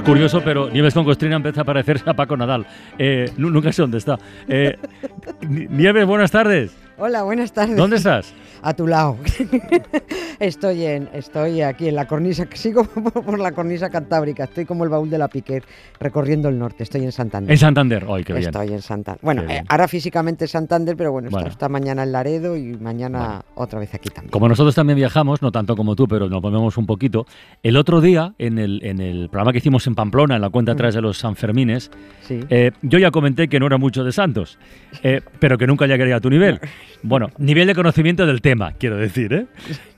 Es curioso, pero Nieves con Costrina empieza a parecerse a Paco Nadal. Eh, nu- nunca sé dónde está. Eh, Ni- Nieves, buenas tardes. Hola, buenas tardes. ¿Dónde estás? A tu lado. estoy en, estoy aquí en la cornisa, sigo por, la cornisa cantábrica. Estoy como el baúl de la Piquer recorriendo el norte. Estoy en Santander. En Santander. ¡Ay, qué bien! Estoy en Santander. Bueno, eh, ahora físicamente Santander, pero bueno, Bueno. Está, mañana en Laredo y mañana Bueno. otra vez aquí también. Como nosotros también viajamos, no tanto como tú, pero nos ponemos un poquito. El otro día, en el, en el programa que hicimos en Pamplona, en la cuenta atrás de los Sanfermines, Sí. eh, yo ya comenté que no era mucho de Santos, eh, pero que nunca llegaría a tu nivel. Bueno, nivel de conocimiento del tema, quiero decir, ¿eh?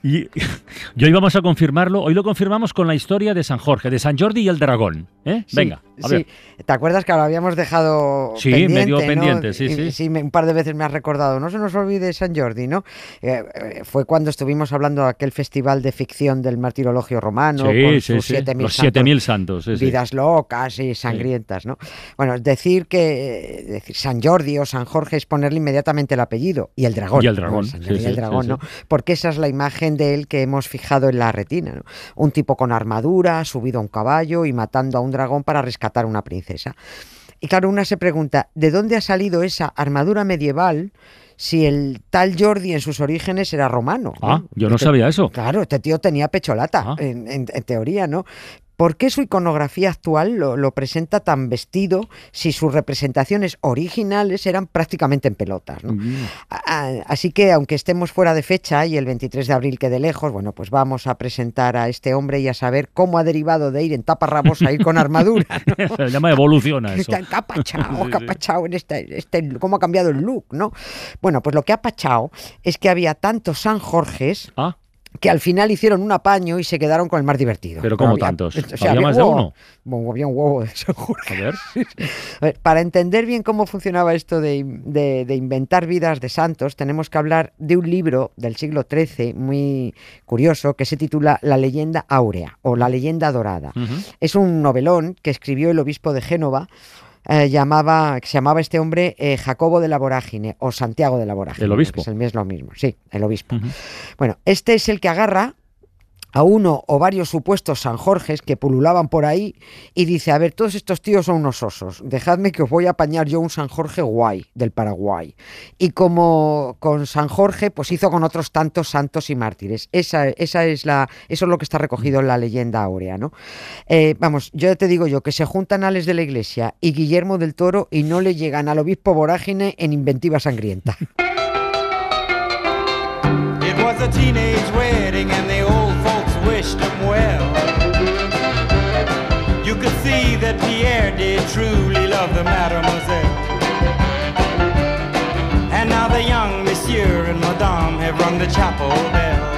Y, y hoy vamos a confirmarlo, hoy lo confirmamos con la historia de San Jorge, de San Jordi y el dragón. ¿eh? Sí, Venga, a sí. ver. ¿Te acuerdas que lo habíamos dejado Sí, pendiente, medio ¿no? pendiente, sí, Y- sí. me- un par de veces me has recordado. No se nos olvide San Jordi, ¿no? Eh, eh, fue cuando estuvimos hablando de aquel festival de ficción del martirologio romano Sí, con sí, sus sí. 7.000 Los santos 7.000 santos. sí, sí. vidas locas y sangrientas, ¿no? Bueno, decir que eh, decir San Jordi o San Jorge es ponerle inmediatamente el apellido y el dragón. Y el dragón, sí, y sí, el dragón, sí, ¿no? Porque esa es la imagen de él que hemos fijado en la retina, ¿no? Un tipo con armadura, subido a un caballo y matando a un dragón para rescatar a una princesa. Y claro, una se pregunta, ¿de dónde ha salido esa armadura medieval si el tal Jordi en sus orígenes era romano? ¿no? Ah, yo no Este- sabía eso. Claro, este tío tenía pecholata, Ah. en, en- en teoría, ¿no? ¿Por qué su iconografía actual lo, lo presenta tan vestido si sus representaciones originales eran prácticamente en pelotas? ¿no? Mm. A- a- Así que, aunque estemos fuera de fecha y el 23 de abril quede lejos, bueno, pues vamos a presentar a este hombre y a saber cómo ha derivado de ir en taparrabos a ir con armadura. ¿no? Se llama evoluciona eso. Está sí. encapachado en este, este, cómo ha cambiado el look, ¿no? Bueno, pues lo que ha pachado es que había tantos San Jorges Ah, que al final hicieron un apaño y se quedaron con el más divertido. Pero ¿cómo había- tantos? o sea, ¿Había más de huevo- uno? huevo- había un huevo de San Jorge. a ver. A ver, para entender bien cómo funcionaba esto de, de- de inventar vidas de santos, tenemos que hablar de un libro del siglo XIII muy curioso que se titula La leyenda áurea o La leyenda dorada. Es un novelón que escribió el obispo de Génova. Eh, llamaba, que se llamaba este hombre eh, Jacobo de la Vorágine o Santiago de la Vorágine. ¿El obispo? Es el mes lo mismo, sí, el obispo. Bueno, este es el que agarra a uno o varios supuestos San Jorges que pululaban por ahí y dice, a ver, todos estos tíos son unos osos, dejadme que os voy a apañar yo un San Jorge guay del Paraguay. Y como con San Jorge, pues hizo con otros tantos santos y mártires. Esa, esa es la, eso es lo que está recogido en la leyenda áurea, ¿no? Eh, vamos, yo te digo yo, que se juntan Ales de la Iglesia y Guillermo del Toro y no le llegan al obispo vorágine en inventiva sangrienta. And now the young monsieur and madame have rung the chapel bell.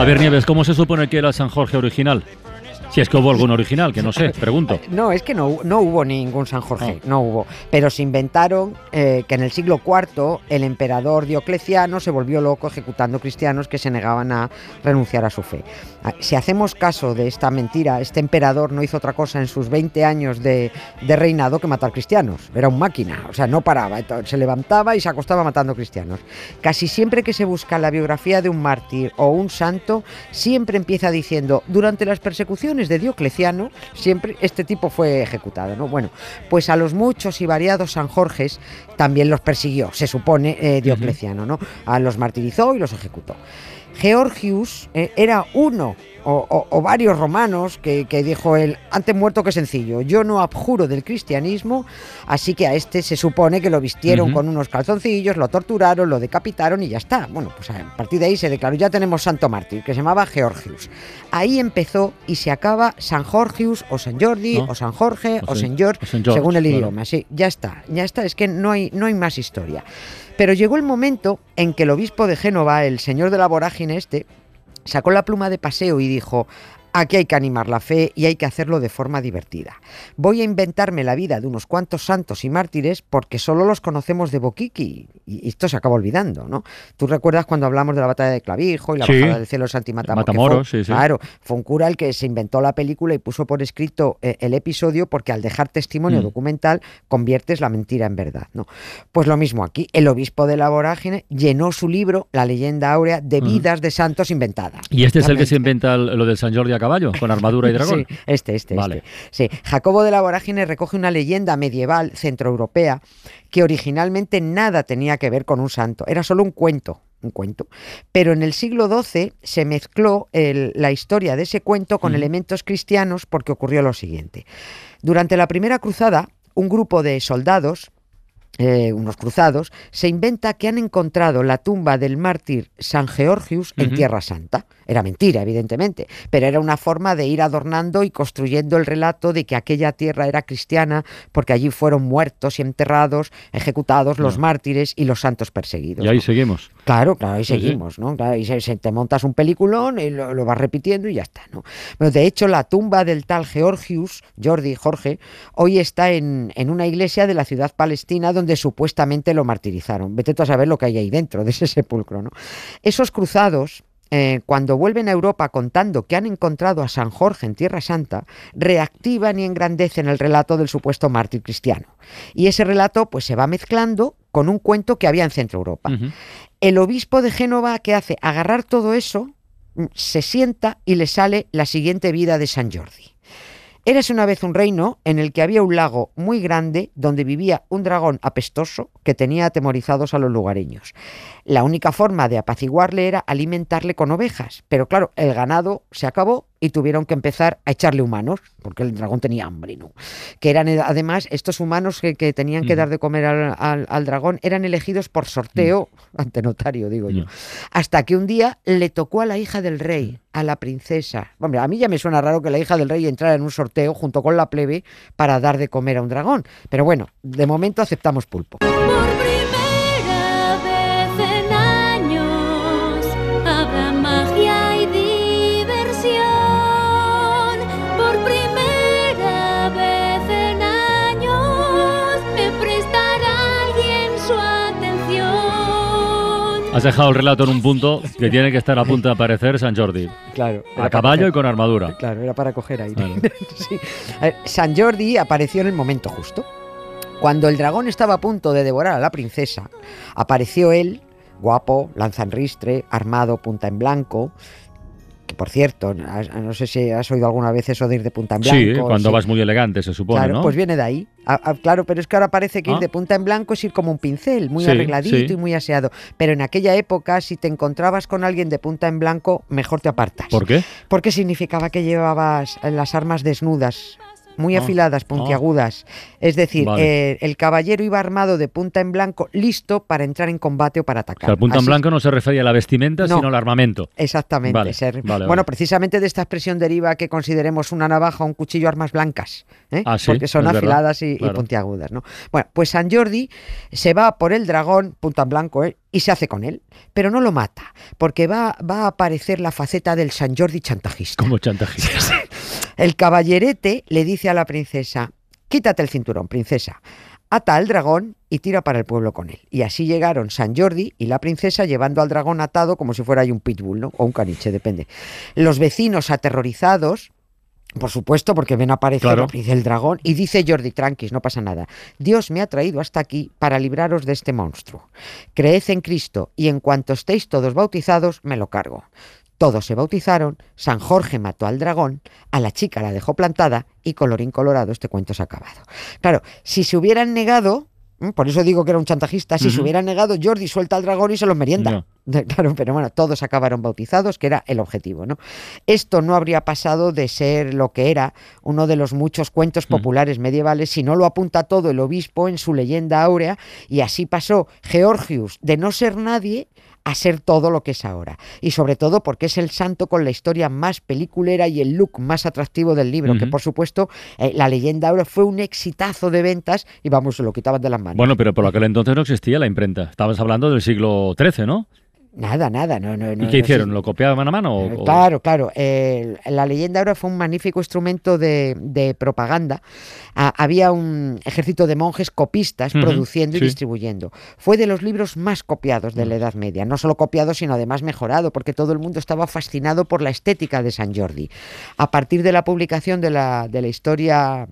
A ver, Nieves, ¿cómo se supone que era San Jorge original? Si es que hubo algún original, que no sé, pregunto. No, es que no, no hubo ningún San Jorge, no hubo. Pero se inventaron eh, que en el siglo IV el emperador Diocleciano se volvió loco ejecutando cristianos que se negaban a renunciar a su fe. Ah, Si hacemos caso de esta mentira, este emperador no hizo otra cosa en sus 20 años de, de reinado que matar cristianos. Era un máquina, o sea, no paraba, se levantaba y se acostaba matando cristianos. Casi siempre que se busca la biografía de un mártir o un santo, siempre empieza diciendo, durante las persecuciones de Diocleciano, siempre este tipo fue ejecutado, ¿no? Bueno, pues a los muchos y variados San Jorges también los persiguió, se supone, eh, Diocleciano, ¿no? A los martirizó y los ejecutó. Georgius eh, era uno o, o- o varios romanos que, que dijo él, antes muerto que sencillo, yo no abjuro del cristianismo, así que a este se supone que lo vistieron con unos calzoncillos, lo torturaron, lo decapitaron y ya está. Bueno, pues a partir de ahí se declaró, ya tenemos santo mártir, que se llamaba Georgius. Ahí empezó y se acaba San Georgius o San Jordi ¿No? o San Jorge O San- George, según el idioma. Sí, ya está, ya está, es que no hay, no hay más historia. Pero llegó el momento en que el obispo de Génova, el señor de la vorágine este, sacó la pluma de paseo y dijo, Aquí hay que animar la fe y hay que hacerlo de forma divertida. Voy a inventarme la vida de unos cuantos santos y mártires porque solo los conocemos de Boquiqui y esto se acaba olvidando, ¿no? Tú recuerdas cuando hablamos de la batalla de Clavijo y la Sí. bajada del cielo de Santi Matamoros. sí, sí. Claro, fue un cura el que se inventó la película y puso por escrito eh, el episodio porque al dejar testimonio Mm. documental conviertes la mentira en verdad, ¿no? Pues lo mismo aquí, el obispo de la vorágine llenó su libro, La leyenda áurea, de Mm. vidas de santos inventadas. ¿Y este es el que se inventa lo del San Jordi caballo, con armadura y dragón? Sí, este, este, Vale. este. Sí, Jacobo de la Vorágine recoge una leyenda medieval centroeuropea que originalmente nada tenía que ver con un santo, era solo un cuento. Un cuento. Pero en el siglo XII se mezcló el- la historia de ese cuento con elementos cristianos porque ocurrió lo siguiente. Durante la primera cruzada, un grupo de soldados eh, unos cruzados, se inventa que han encontrado la tumba del mártir San Georgius en. Tierra Santa. Era mentira, evidentemente, pero era una forma de ir adornando y construyendo el relato de que aquella tierra era cristiana porque allí fueron muertos y enterrados, ejecutados los mártires y los santos perseguidos. Y ahí ¿no? seguimos. Claro, claro, ahí sí. seguimos, ¿no? Claro, y se, se- te montas un peliculón y lo, lo vas repitiendo y ya está, ¿no? Pero de hecho, la tumba del tal Georgius, Jordi, Jorge, hoy está en, en una iglesia de la ciudad palestina donde supuestamente lo martirizaron. Vete tú a saber lo que hay ahí dentro de ese sepulcro, ¿no? Esos cruzados. eh, cuando vuelven a Europa contando que han encontrado a San Jorge en Tierra Santa, reactivan y engrandecen el relato del supuesto mártir cristiano. Y ese relato pues se va mezclando con un cuento que había en Centro Europa. El obispo de Génova, ¿qué hace? Agarrar todo eso, mm, se sienta y le sale la siguiente vida de San Jordi. Eres una vez un reino en el que había un lago muy grande donde vivía un dragón apestoso que tenía atemorizados a los lugareños. La única forma de apaciguarle era alimentarle con ovejas, pero claro, el ganado se acabó y tuvieron que empezar a echarle humanos, porque el dragón tenía hambre, ¿no? Que eran eh, además estos humanos que, que tenían que dar de comer al, al- al dragón, eran elegidos por sorteo ante notario, digo yo. Hasta que un día le tocó a la hija del rey, a la princesa. Hombre, a mí ya me suena raro que la hija del rey entrara en un sorteo junto con la plebe para dar de comer a un dragón. Pero bueno, de momento aceptamos pulpo. Has dejado el relato en un punto que tiene que estar a punto de aparecer San Jordi. Claro. A caballo y con armadura. Claro, era para coger aire. Claro. Sí. Ver, San Jordi apareció en el momento justo. Cuando el dragón estaba a punto de devorar a la princesa, apareció él, guapo, lanzanristre, armado, punta en blanco. Por cierto, no sé si has oído alguna vez eso de ir de punta en blanco. Sí, cuando sí. vas muy elegante, se supone, Claro, ¿no? pues viene de ahí. Ah, ah, claro, pero es que ahora parece que Ah. ir de punta en blanco es ir como un pincel, muy Sí, arregladito sí. y muy aseado. Pero en aquella época, si te encontrabas con alguien de punta en blanco, mejor te apartas. ¿Por qué? Porque significaba que llevabas eh, las armas desnudas, muy Ah, afiladas, puntiagudas. Es decir, Vale. eh, el caballero iba armado de punta en blanco, listo para entrar en combate o para O atacar. sea, el punta en blanco no se refería a la vestimenta, No. sino al armamento. Exactamente. Vale, ser- vale, bueno, precisamente de esta expresión deriva que consideremos una navaja o un cuchillo armas blancas, ¿eh? Ah, sí, porque son verdad, afiladas y, puntiagudas. ¿no? Bueno, pues San Jordi se va por el dragón, punta en blanco, ¿eh? y se hace con él, pero no lo mata, porque va, va a aparecer la faceta del San Jordi chantajista. Como chantajista. El caballerete le dice a la princesa, quítate el cinturón, princesa. Ata al dragón y tira para el pueblo con él. Y así llegaron San Jordi y la princesa llevando al dragón atado como si fuera ahí un pitbull, ¿no? O un caniche, depende. Los vecinos aterrorizados, por supuesto, porque ven aparecer Claro. del dragón y dice Jordi, tranquis, no pasa nada. Dios me ha traído hasta aquí para libraros de este monstruo. Creed en Cristo y en cuanto estéis todos bautizados, me lo cargo. Todos se bautizaron, San Jorge mató al dragón, a la chica la dejó plantada y colorín colorado este cuento se ha acabado. Claro, si se hubieran negado, por eso digo que era un chantajista, si se hubieran negado, Jordi suelta al dragón y se los merienda. Claro, pero bueno, todos acabaron bautizados, que era el objetivo, ¿no? Esto no habría pasado de ser lo que era uno de los muchos cuentos Ujú. populares medievales si no lo apunta todo el obispo en su leyenda áurea y así pasó Georgius de no ser nadie a ser todo lo que es ahora. Y sobre todo porque es el santo con la historia más peliculera y el look más atractivo del libro, que por supuesto eh, la leyenda áurea fue un exitazo de ventas y vamos, se lo quitaban de las manos. Bueno, pero por aquel entonces no existía la imprenta. Estabas hablando del siglo XIII, ¿no? Nada, nada, no, no, no. ¿Y qué hicieron? ¿Lo copiaban a mano? o- o- Claro, claro. eh, la leyenda ahora fue un magnífico instrumento de, de propaganda. Ah, había un ejército de monjes copistas produciendo y distribuyendo. Fue de los libros más copiados de la Edad Media. No solo copiado, sino además mejorado, porque todo el mundo estaba fascinado por la estética de San Jordi. A partir de la publicación de la, de la historia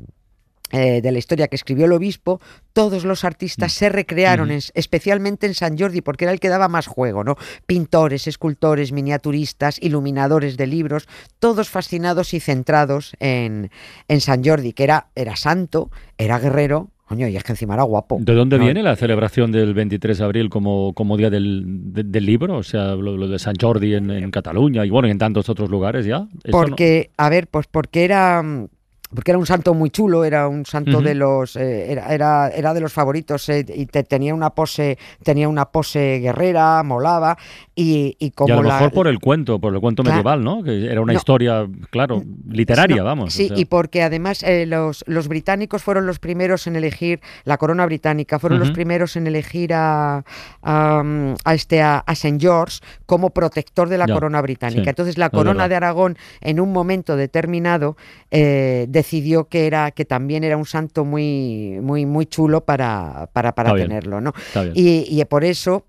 eh, de la historia que escribió el obispo, todos los artistas se recrearon, en- especialmente en San Jordi, porque era el que daba más juego, ¿no? Pintores, escultores, miniaturistas, iluminadores de libros, todos fascinados y centrados en, en San Jordi, que era, era santo, era guerrero, coño, y es que encima era guapo. ¿De dónde No, viene la celebración del 23 de abril como, como Día del, de- del Libro? O sea, lo, lo de San Jordi en, en Cataluña y bueno, y en tantos otros lugares ya. No- Porque, a ver, pues porque era mm, porque era un santo muy chulo, era un santo de los eh, era, era, era de los favoritos eh, y te- tenía una pose tenía una pose guerrera, molaba y, y y como a lo la- mejor por el cuento, por el cuento Claro. medieval, ¿no? Que era una No. historia, claro, literaria, No, vamos. o Sí, sea. y porque además eh, los, los británicos fueron los primeros en elegir la corona británica, fueron los primeros en elegir a, a, mm, a este a, a St. George como protector de la Ya, corona británica. sí, Entonces la corona de Aragón en un momento determinado eh, decidió que era que también era un santo muy muy muy chulo para para, para tenerlo, ¿no? Y, y por eso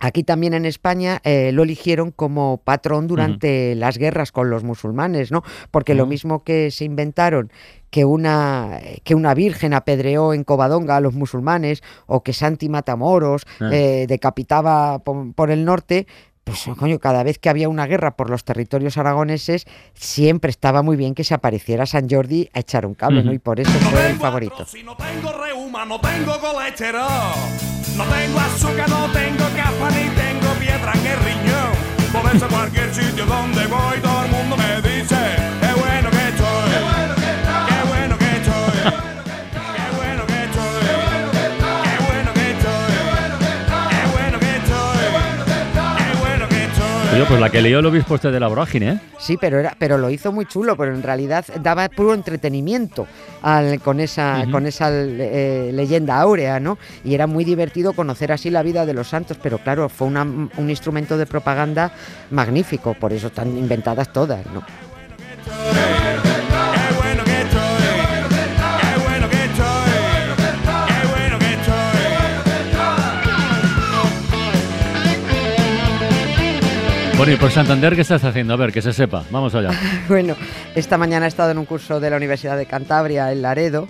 aquí también en España eh, lo eligieron como patrón durante las guerras con los musulmanes, ¿no? Porque lo mismo que se inventaron que una, que una virgen apedreó en Covadonga a los musulmanes o que Santi Matamoros Ah. eh, decapitaba por, por el norte. Pues coño, cada vez que había una guerra por los territorios aragoneses, siempre estaba muy bien que se apareciera San Jordi a echar un cable, ¿no? Y por eso No fue el favorito. artrosis, no tengo reuma, no tengo colesterol. No tengo azúcar, no tengo capa, ni tengo piedra en el riñón. Por eso cualquier sitio donde voy, todo el mundo me dice, pues la que leyó el obispo este de la vorágine, ¿eh? Sí, pero era, pero lo hizo muy chulo, pero en realidad daba puro entretenimiento al- con esa, con esa eh, leyenda áurea, ¿no? Y era muy divertido conocer así la vida de los santos, pero claro, fue una- un instrumento de propaganda magnífico, por eso están inventadas todas, ¿no? Bueno, y por Santander, ¿qué estás haciendo? A ver, que se sepa. Vamos allá. Bueno, esta mañana he estado en un curso de la Universidad de Cantabria en Laredo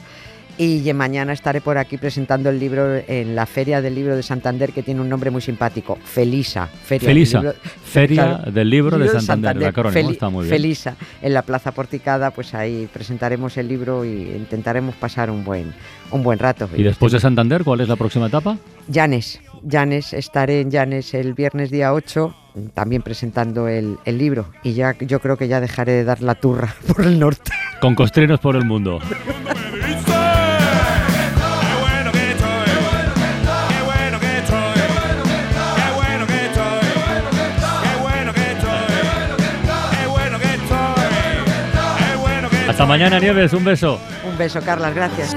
y mañana estaré por aquí presentando el libro en la Feria del Libro de Santander que tiene un nombre muy simpático, Felisa. Feria del Felisa, Libro- Feria claro, del Libro de Santander, el acrónimo, Feli- está muy bien. Felisa, en la Plaza Porticada, pues ahí presentaremos el libro y intentaremos pasar un buen, un buen rato. Y después de Santander, ¿cuál es la próxima etapa? Llanes, Llanes, estaré en Llanes el viernes día 8, también presentando el, el libro. Y ya yo creo que ya dejaré de dar la turra por el norte. Con costrinos por el mundo. Hasta mañana, Nieves. Un beso. Un beso, Carlas, gracias.